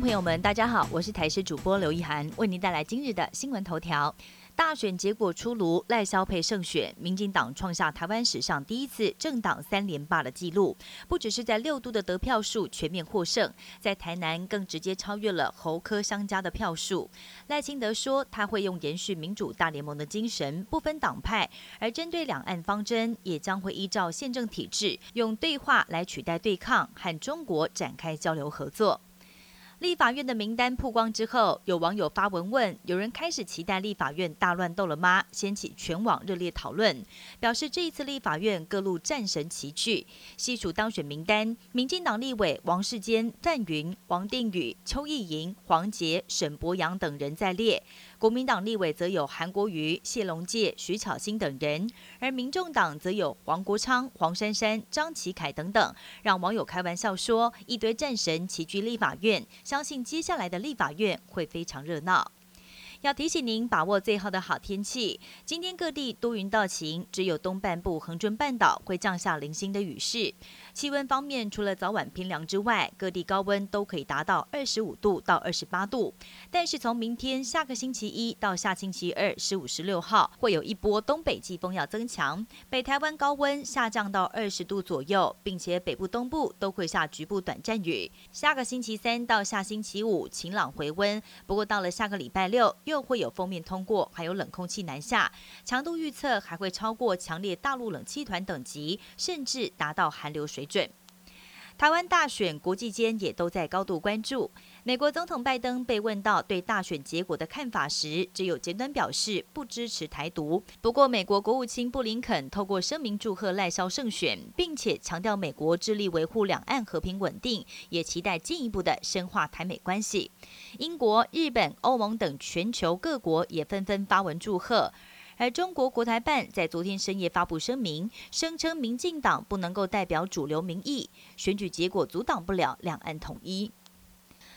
朋友们，大家好，我是台视主播刘一涵，为您带来今日的新闻头条。大选结果出炉，赖萧配胜选，民进党创下台湾史上第一次政党三连霸的纪录。不只是在六都的得票数全面获胜，在台南更直接超越了侯科相加的票数。赖清德说，他会用延续民主大联盟的精神，不分党派，而针对两岸方针，也将会依照宪政体制，用对话来取代对抗，和中国展开交流合作。立法院的名单曝光之后，有网友发文问：有人开始期待立法院大乱斗了吗？掀起全网热烈讨论，表示这一次立法院各路战神齐聚。细数当选名单，民进党立委王世坚、范云、王定宇、邱意莹、黄杰、沈博阳等人在列。国民党立委则有韩国瑜、谢龙介、徐巧芯等人，而民众党则有黄国昌、黄珊珊、张启凯等等，让网友开玩笑说：一堆战神齐聚立法院，相信接下来的立法院会非常热闹。要提醒您把握最后的好天气。今天各地多云到晴，只有东半部恒春半岛会降下零星的雨势。气温方面，除了早晚偏凉之外，各地高温都可以达到二十五度到二十八度。但是从明天下个星期一到下星期二十五、十六号，会有一波东北季风要增强，北台湾高温下降到二十度左右，并且北部、东部都会下局部短暂雨。下个星期三到下星期五晴朗回温，不过到了下个礼拜六又又会有封面通过，还有冷空气南下，强度预测还会超过强烈大陆冷气团等级，甚至达到寒流水准。台湾大选，国际间也都在高度关注。美国总统拜登被问到对大选结果的看法时，只有简短表示不支持台独。不过，美国国务卿布林肯透过声明祝贺赖萧胜选，并且强调美国致力维护两岸和平稳定，也期待进一步的深化台美关系。英国、日本、欧盟等全球各国也纷纷发文祝贺。而中国国台办在昨天深夜发布声明，声称民进党不能够代表主流民意，选举结果阻挡不了两岸统一。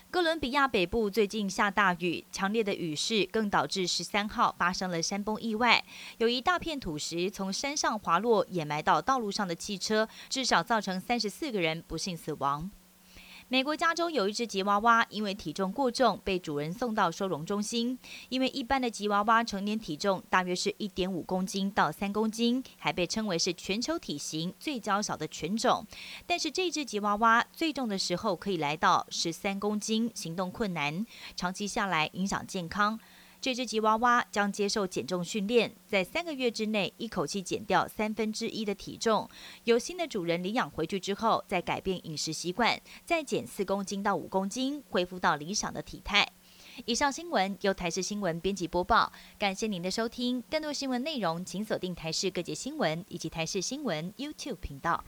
哥伦比亚北部最近下大雨，强烈的雨势更导致十三号发生了山崩意外，有一大片土石从山上滑落，掩埋到道路上的汽车，至少造成三十四个人不幸死亡。美国加州有一只吉娃娃，因为体重过重，被主人送到收容中心。因为一般的吉娃娃成年体重大约是一点五公斤到三公斤，还被称为是全球体型最娇小的犬种。但是这只吉娃娃最重的时候可以来到十三公斤，行动困难，长期下来影响健康。这只吉娃娃将接受减重训练，在三个月之内一口气减掉三分之一的体重。由新的主人领养回去之后，再改变饮食习惯，再减四公斤到五公斤，恢复到理想的体态。以上新闻由台视新闻编辑播报，感谢您的收听。更多新闻内容，请锁定台视各界新闻以及台视新闻 YouTube 频道。